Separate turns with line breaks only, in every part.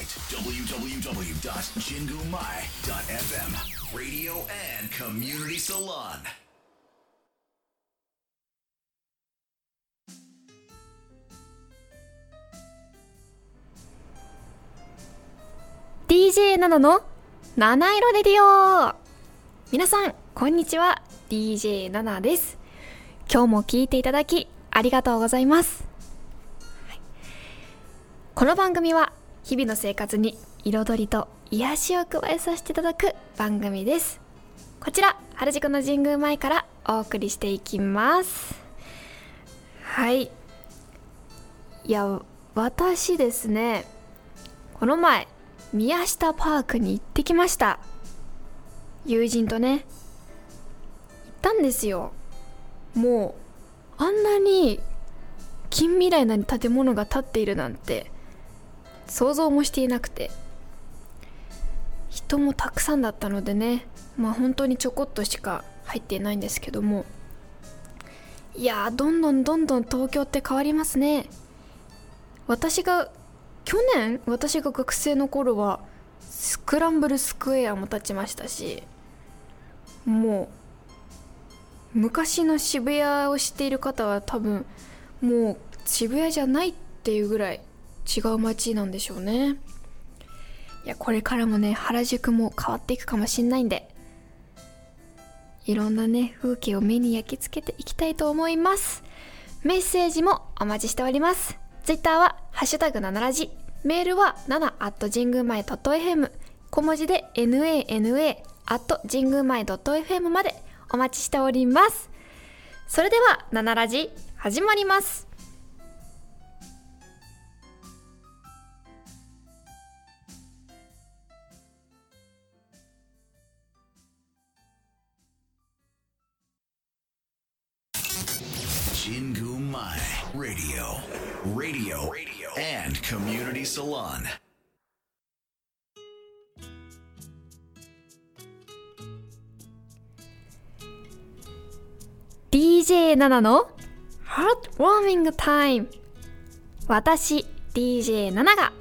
www.jingumai.fm Radio and Community Salon.
DJ なのの七色レディオ皆さんこんにちは。DJ ナナです。今日も聞いていただきありがとうございます、はい。この番組は日々の生活に彩りと癒しを加えさせていただく番組です。こちら原宿の神宮前からお送りしていきます。はい。いや私ですねこの前宮下パークに行ってきました。友人とね行ったんですよ。もうあんなに近未来な建物が建っているなんて。想像もしていなくて。人もたくさんだったのでねまあ本当にちょこっとしか入っていないんですけども。いやどんどんどんどん東京って変わりますね。私が去年私が学生の頃はスクランブルスクエアも立ちましたしもう昔の渋谷を知っている方は多分もう渋谷じゃないっていうぐらい違う街なんでしょうね。いやこれからもね原宿も変わっていくかもしんないんで。いろんなね風景を目に焼き付けていきたいと思います。メッセージもお待ちしております。ツイッターは「ハッシュタグ #7 ラジ」メールは7神宮前 .fm 小文字で nana 神宮前 .fm までお待ちしております。それでは「7ラジ」始まります。
神宮前 Radio Radio Radio, and Community Salon「
DJ7 の Heartwarming Time」私 DJ7 が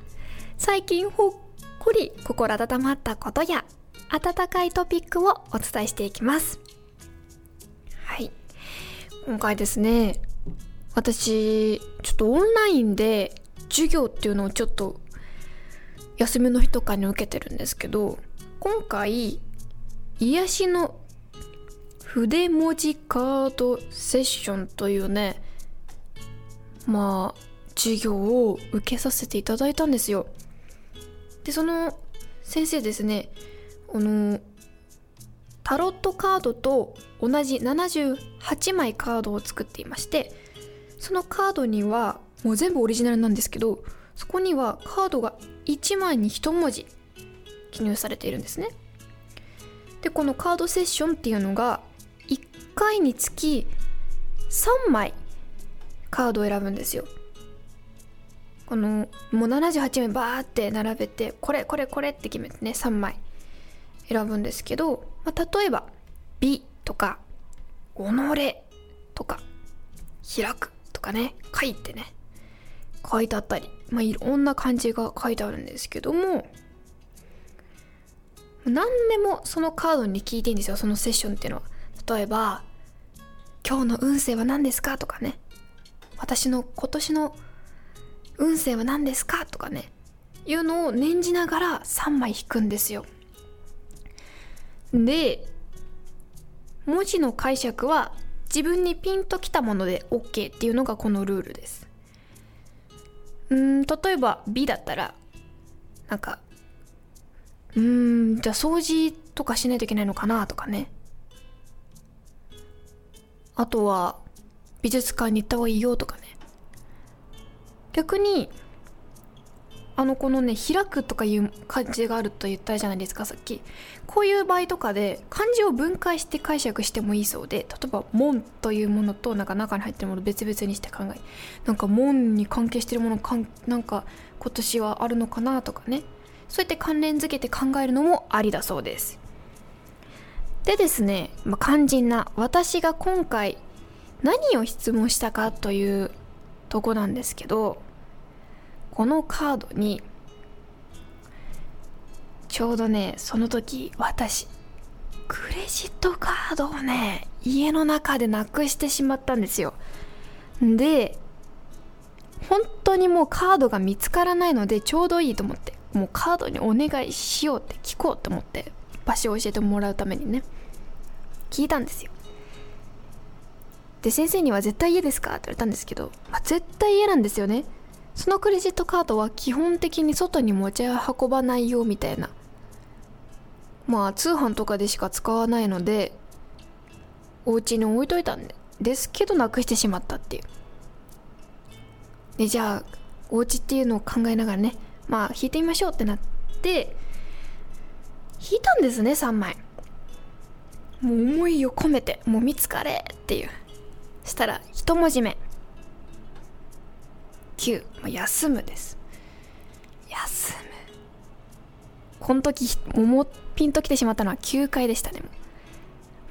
最近ほっこり心温まったことや温かいトピックをお伝えしていきますはい今回ですね私ちょっとオンラインで授業っていうのをちょっと休みの日とかに受けてるんですけど今回癒しの筆文字カードセッションというねまあ授業を受けさせていただいたんですよ。でその先生ですねあのタロットカードと同じ78枚カードを作っていましてそのカードにはもう全部オリジナルなんですけどそこにはカードが1枚に1文字記入されているんですね。でこのカードセッションっていうのが1回につき3枚カードを選ぶんですよ。このもう78枚バーって並べてこれこれこれって決めてね3枚選ぶんですけど、まあ、例えば「美」とか「己」とか「開く」とかね書いてね書いてあったり、まあ、いろんな漢字が書いてあるんですけども何でもそのカードに聞いていいんですよそのセッションっていうのは例えば「今日の運勢は何ですか?」とかね「私の今年の運勢は何ですか?」とかねいうのを念じながら3枚引くんですよで文字の解釈は自分にピンときたもので OK っていうのがこのルールです。うん例えば「美」だったらなんかうんじゃあ掃除とかしないといけないのかなとかね。あとは美術館に行った方がいいよとかね。逆にあのこのね開くとかいう漢字があると言ったじゃないですか。さっきこういう場合とかで漢字を分解して解釈してもいいそうで例えば「門」というものとなんか中に入ってるもの別々にして考えなんか門に関係してるものかんなんか今年はあるのかなとかね。そうやって関連づけて考えるのもありだそうです。でですね、まあ、肝心な私が今回何を質問したかというとこなんですけどこのカードにちょうどねその時私クレジットカードをね家の中でなくしてしまったんですよ。で本当にもうカードが見つからないのでちょうどいいと思ってもうカードにお願いしようって聞こうと思って場所を教えてもらうためにね聞いたんですよ。で先生には絶対家ですか？って言われたんですけど、まあ、絶対家なんですよね。そのクレジットカードは基本的に外に持ち運ばないよみたいな。まあ通販とかでしか使わないのでお家に置いといたんですけどなくしてしまったっていう。でじゃあお家っていうのを考えながらねまあ引いてみましょうってなって引いたんですね3枚。もう思いを込めてもう見つかれっていう。したら一文字目。9、ま、休むです。休む。この時もピンときてしまったのは9回でしたね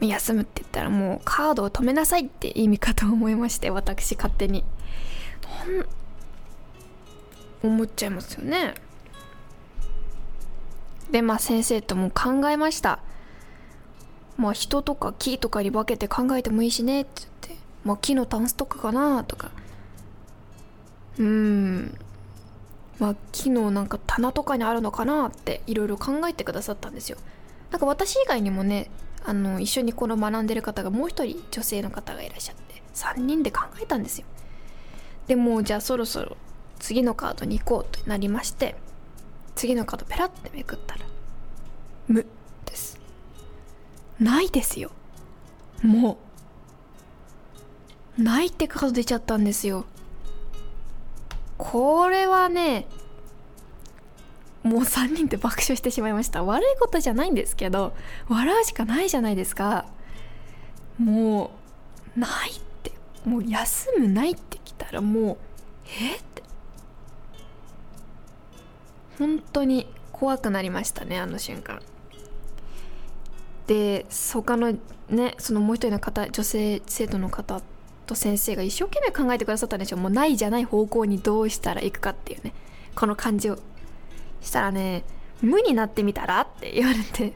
も休むって言ったらもうカードを止めなさいって意味かと思いまして私勝手に。思っちゃいますよね。でまあ先生とも考えました。まあ人とか木とかに分けて考えてもいいしねって言って。まあ木のタンスとかかなとか。うん。まあ木のなんか棚とかにあるのかなっていろいろ考えてくださったんですよ。なんか私以外にもねあの一緒にこの学んでる方がもう一人女性の方がいらっしゃって3人で考えたんですよ。でもじゃあそろそろ次のカードに行こうとなりまして次のカードペラってめくったら「無」です。ないですよ。もう。ないってカード出ちゃったんですよ。これはねもう3人で爆笑してしまいました。悪いことじゃないんですけど笑うしかないじゃないですか。もうないって。もう休むないってきたらもうえって。本当に怖くなりましたねあの瞬間。で他のねそのもう一人の方女性生徒の方ってと先生が一生懸命考えてくださったんでしょもうないじゃない方向にどうしたらいくかっていうね。この感じをしたらね無になってみたらって言われて。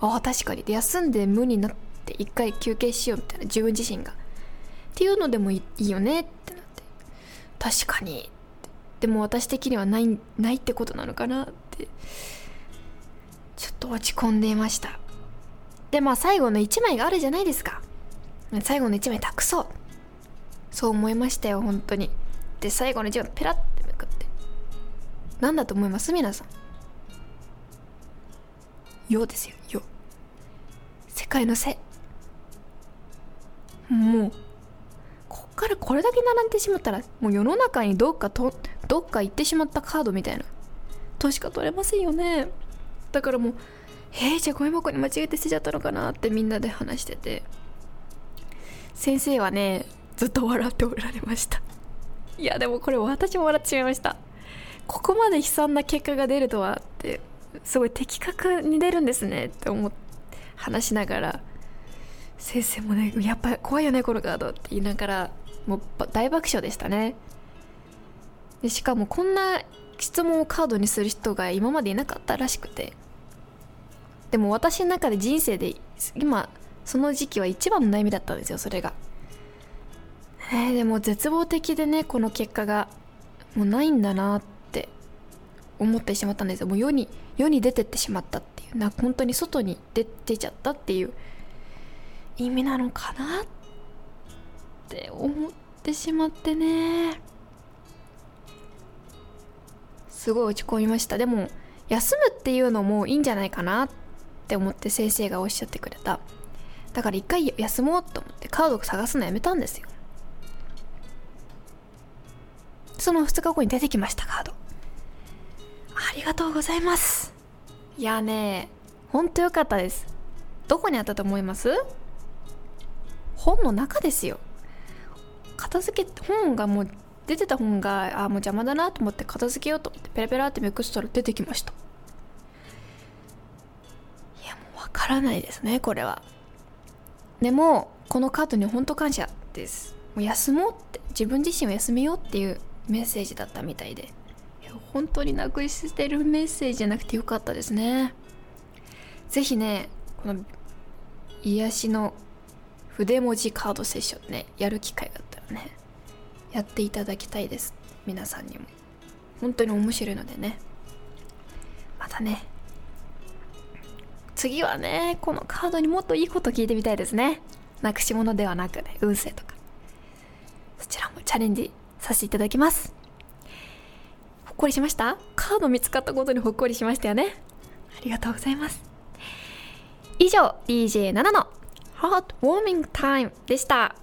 ああ確かに。休んで無になって一回休憩しようみたいな。自分自身が。っていうのでもいいよねってなって。確かにでも私的にはないないってことなのかなって。ちょっと落ち込んでいました。でまあ最後の1枚があるじゃないですか。最後の1枚託そう。そう思いましたよ本当に。で最後の1枚ペラッてめくって。何だと思います？皆さん「よ」ですよ「よ」世界のせもうこっからこれだけ並んでしまったらもう世の中にどっかとどっか行ってしまったカードみたいな。としか取れませんよね。だからもうえー、じゃあゴミ箱に間違えて捨てちゃったのかなってみんなで話してて。先生はねずっと笑っておられました。いやでもこれ私も笑ってしまいました。ここまで悲惨な結果が出るとはってすごい的確に出るんですねって思って話しながら。先生もねやっぱ怖いよねこのカードって言いながらもう大爆笑でしたね。でしかもこんな質問をカードにする人が今までいなかったらしくて。でも私の中で人生で今その時期は一番の悩みだったんですよそれが。えー、でも絶望的でねこの結果がもうないんだなって思ってしまったんですよ。もう世に世に出てってしまったっていう。な本当に外に出出ちゃったっていう。意味なのかなって思ってしまってね。すごい落ち込みました。でも休むっていうのもいいんじゃないかなって思って先生がおっしゃってくれた。だから一回休もうと思ってカードを探すのやめたんですよ。その2日後に出てきましたカード。ありがとうございます。いやねほんとよかったです。どこにあったと思います？本の中ですよ。片付け本がもう出てた本があもう邪魔だなと思って片付けようと思ってペラペラってめくったら出てきました。いやもうわからないですねこれは。でもこのカードに本当感謝です。もう休もうって自分自身を休めようっていうメッセージだったみたいで。本当になくしてるメッセージじゃなくてよかったですね。ぜひねこの癒しの筆文字カードセッションねやる機会があったらねやっていただきたいです。皆さんにも。本当に面白いのでね。またね。次はねこのカードにもっといいこと聞いてみたいですね。なくし物ではなくね運勢とか。そちらもチャレンジさせていただきます。ほっこりしました？カード見つかったことにほっこりしましたよね。ありがとうございます。以上 DJ7 のハートウォー
ミングタ
イムでした。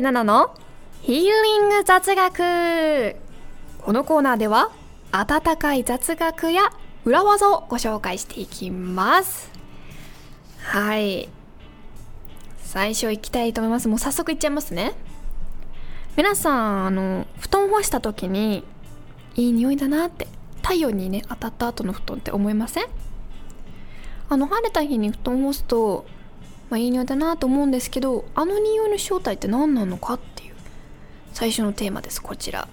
生7のヒーリング雑学このコーナーでは温かい雑学や裏技をご紹介していきますはい最初行きたいと思いますもう早速行っちゃいますね皆さんあの布団干した時にいい匂いだなって太陽にね当たった後の布団って思いませんあの晴れた日に布団干すとまあ、いい匂いだなと思うんですけどあの匂いの正体って何なのかっていう最初のテーマですこちら。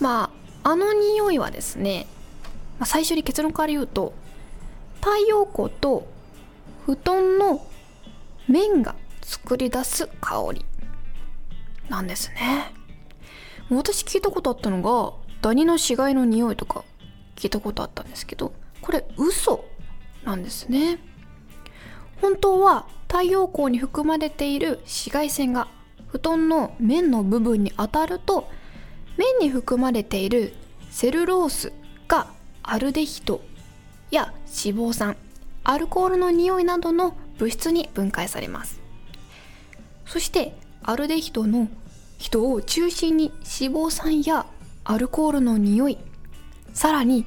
まああの匂いはですね、まあ、最初に結論から言うと太陽光と布団の面が作り出す香りなんですね。私聞いたことあったのがダニの死骸の匂いとか聞いたことあったんですけどこれ嘘なんですね。本当は太陽光に含まれている紫外線が布団の面の部分に当たると面に含まれているセルロースがアルデヒドや脂肪酸アルコールの匂いなどの物質に分解されます。そしてアルデヒドの人を中心に脂肪酸やアルコールの匂いさらに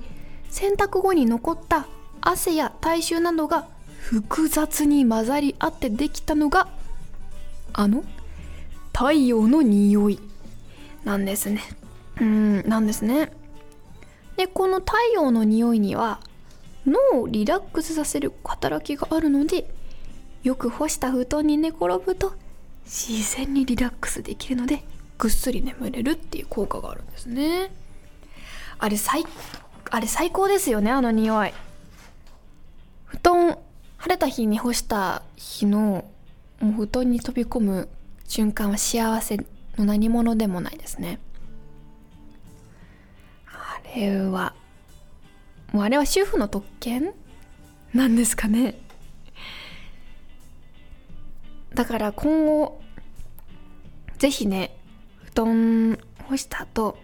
洗濯後に残った汗や体臭などが複雑に混ざり合ってできたのがあの太陽の匂い。なんですね。うんなんですね。でこの太陽の匂いには脳をリラックスさせる働きがあるのでよく干した布団に寝転ぶと自然にリラックスできるのでぐっすり眠れるっていう効果があるんですね。あれ最あれ最高ですよねあの匂い。布団晴れた日に干した日のもう布団に飛び込む瞬間は幸せの何者でもないですね。あれはもうあれは主婦の特権なんですかね。だから今後ぜひね布団干した後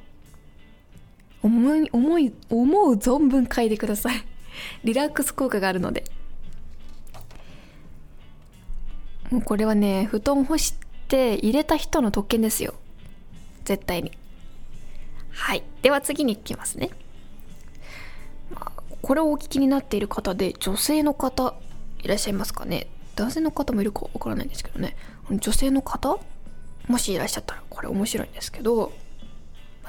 思い思い思う存分嗅いでください。リラックス効果があるので。もうこれはね布団干して入れた人の特権ですよ。絶対に。はい。では次に行きますね、これをお聞きになっている方で女性の方いらっしゃいますかね。男性の方もいるかわからないんですけどね。女性の方もしいらっしゃったらこれ面白いんですけど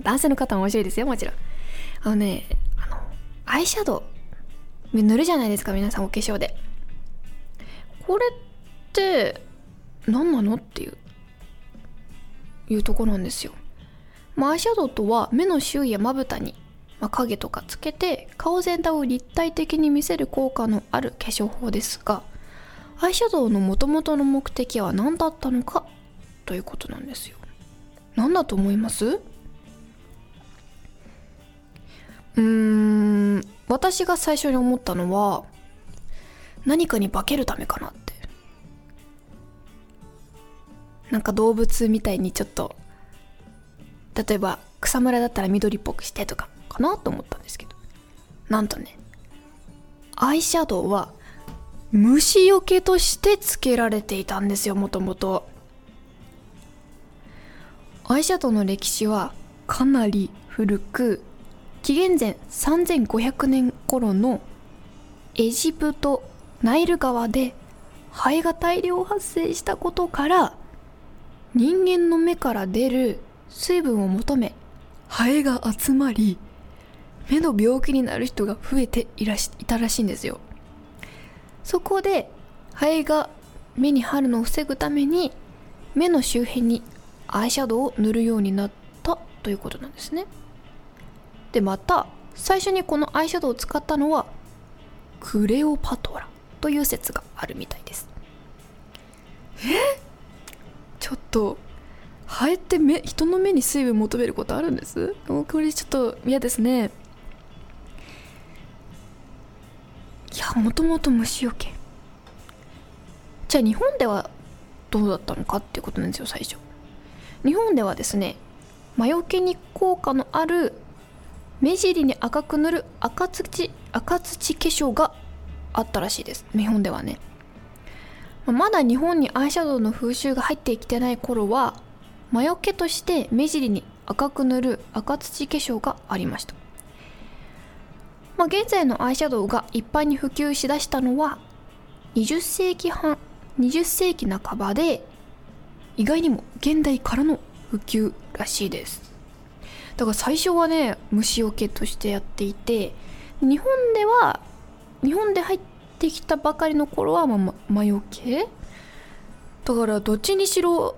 男性の方も面白いですよもちろん。あのねあのアイシャドウ塗るじゃないですか皆さんお化粧で。これって何なのっていういうとこなんですよ、まあ、アイシャドウとは目の周囲やまぶたに、まあ、影とかつけて顔全体を立体的に見せる効果のある化粧法ですがアイシャドウのもともとの目的は何だったのかということなんですよ。何だと思います？うーん私が最初に思ったのは何かに化けるためかなっなんか動物みたいにちょっと例えば草むらだったら緑っぽくしてとかかなと思ったんですけど。なんとねアイシャドウは虫よけとしてつけられていたんですよもともとアイシャドウの歴史はかなり古く紀元前3500年頃のエジプトナイル川でハエが大量発生したことから人間の目から出る水分を求めハエが集まり目の病気になる人が増えていらしいたらしいんですよ。そこでハエが目に貼るのを防ぐために目の周辺にアイシャドウを塗るようになったということなんですね。でまた最初にこのアイシャドウを使ったのはクレオパトラという説があるみたいです。え？ちょっとハエって目人の目に水分求めることあるんです？これちょっと嫌ですね。いやもともと虫よけ。じゃあ日本ではどうだったのかっていうことなんですよ最初。日本ではですね魔除けに効果のある目尻に赤く塗る赤土赤土化粧があったらしいです。日本ではね。まだ日本にアイシャドウの風習が入ってきてない頃は魔除けとして目尻に赤く塗る赤土化粧がありました、まあ、現在のアイシャドウが一般に普及しだしたのは20世紀半20世紀半ばで意外にも現代からの普及らしいです。だから最初はね虫除けとしてやっていて日本では日本で入っててきたばかりの頃は、まあ、魔除け？だからどっちにしろ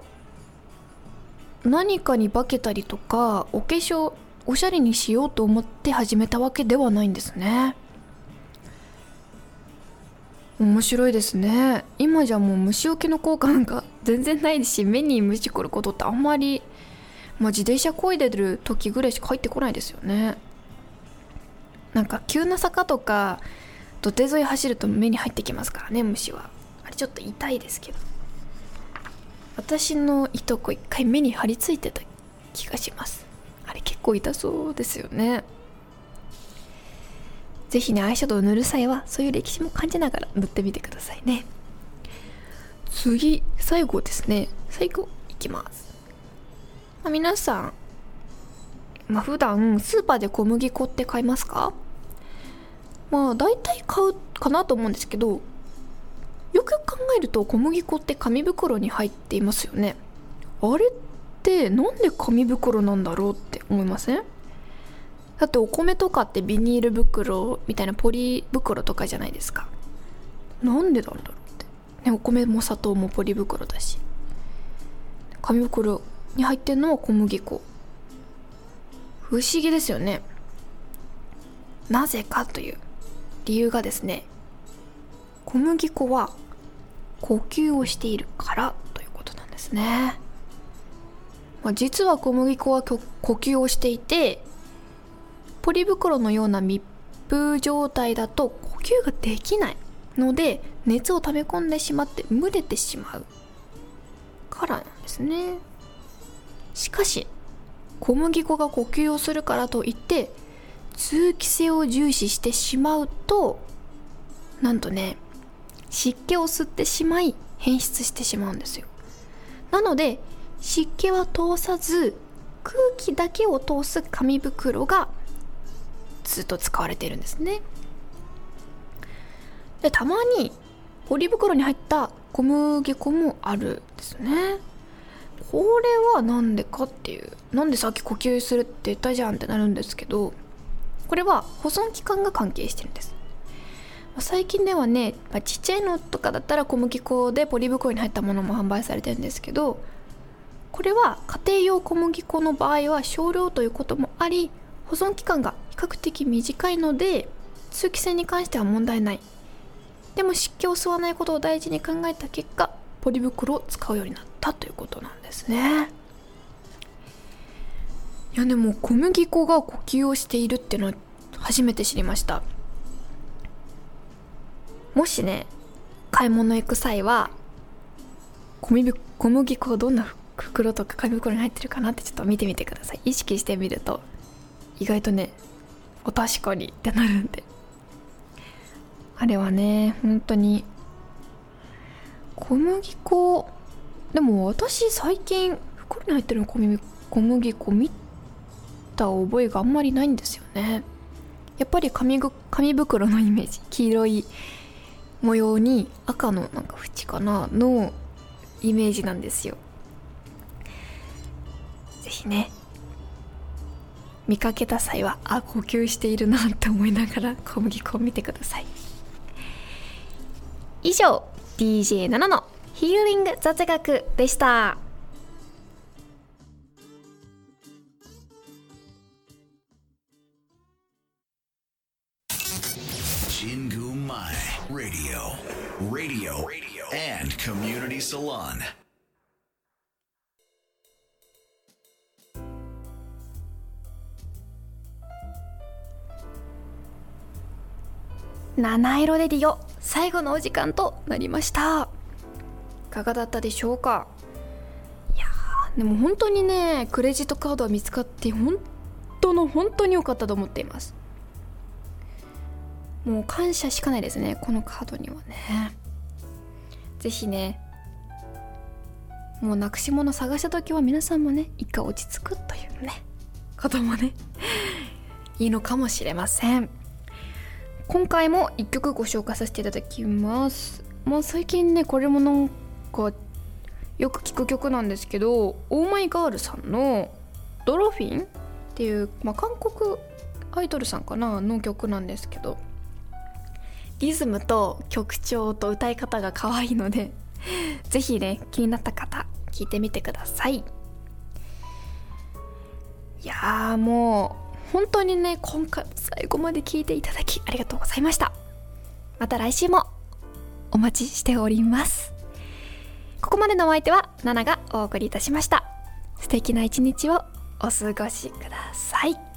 何かに化けたりとかお化粧おしゃれにしようと思って始めたわけではないんですね。面白いですね。今じゃもう虫除けの効果なんか 全然ないし目に虫来ることってあんまり、まあ、自転車こいでる時ぐらいしか入ってこないですよね。なんか急な坂とか土手沿い走ると目に入ってきますからね虫は。あれちょっと痛いですけど。私のいとこ一回目に張り付いてた気がします。あれ結構痛そうですよね。是非ねアイシャドウを塗る際はそういう歴史も感じながら塗ってみてくださいね。次最後ですね。最後いきます、まあ、皆さんまあ普段スーパーで小麦粉って買いますか？まあ大体買うかなと思うんですけどよく考えると小麦粉って紙袋に入っていますよね。あれってなんで紙袋なんだろうって思いません？だってお米とかってビニール袋みたいなポリ袋とかじゃないですか。なんでなんだろうって、ね、お米も砂糖もポリ袋だし。紙袋に入ってるのは小麦粉。不思議ですよね。なぜかという。理由がですね小麦粉は呼吸をしているからということなんですね、まあ、実は小麦粉は呼吸をしていてポリ袋のような密封状態だと呼吸ができないので熱を溜め込んでしまって蒸れてしまうからなんですね。しかし小麦粉が呼吸をするからといって通気性を重視してしまうとなんとね湿気を吸ってしまい変質してしまうんですよ。なので湿気は通さず空気だけを通す紙袋がずっと使われているんですね。でたまにポリ袋に入った小麦粉もあるんですね。これは何でかっていうなんでさっき呼吸するって言ったじゃんってなるんですけどこれは保存期間が関係してるんです。最近ではね、ま、ちっちゃいのとかだったら小麦粉でポリ袋に入ったものも販売されてるんですけどこれは家庭用小麦粉の場合は少量ということもあり保存期間が比較的短いので通気性に関しては問題ない。でも湿気を吸わないことを大事に考えた結果ポリ袋を使うようになったということなんですね。いやでも小麦粉が呼吸をしているっていうのは初めて知りました。もしね買い物行く際は小麦小麦粉どんな袋とか紙袋に入ってるかなってちょっと見てみてください。意識してみると意外とねお確かにってなるんで。あれはね本当に小麦粉でも私最近袋に入ってる小麦小麦粉見た覚えがあんまりないんですよね。やっぱり紙紙袋のイメージ。黄色い模様に赤のなんか縁かなのイメージなんですよ。ぜひね見かけた際はあ呼吸しているなって思いながら小麦粉を見てください。以上 DJ7 のヒーリング雑学でした。
Radio and Community Salon.
七色レディオ最後のお時間となりました。いかがだったでしょうか？いやでも本当にねクレジットカードは見つかって本当の本当に良かったと思っています。もう感謝しかないですねこのカードにはね。ぜひねもうなくし物探した時は皆さんもね一回落ち着くというねこともね いいのかもしれません。今回も1曲ご紹介させていただきます。まあ最近ねこれもなんかよく聴く曲なんですけどオーマイガールさんの「ドロフィン」っていう、まあ、韓国アイドルさんかなの曲なんですけどリズムと曲調と歌い方が可愛いので ぜひね気になった方聞いてみてください。いやーもう本当にね今回も最後まで聞いていただきありがとうございました。また来週もお待ちしております。ここまでのお相手はナナがお送りいたしました。素敵な一日をお過ごしください。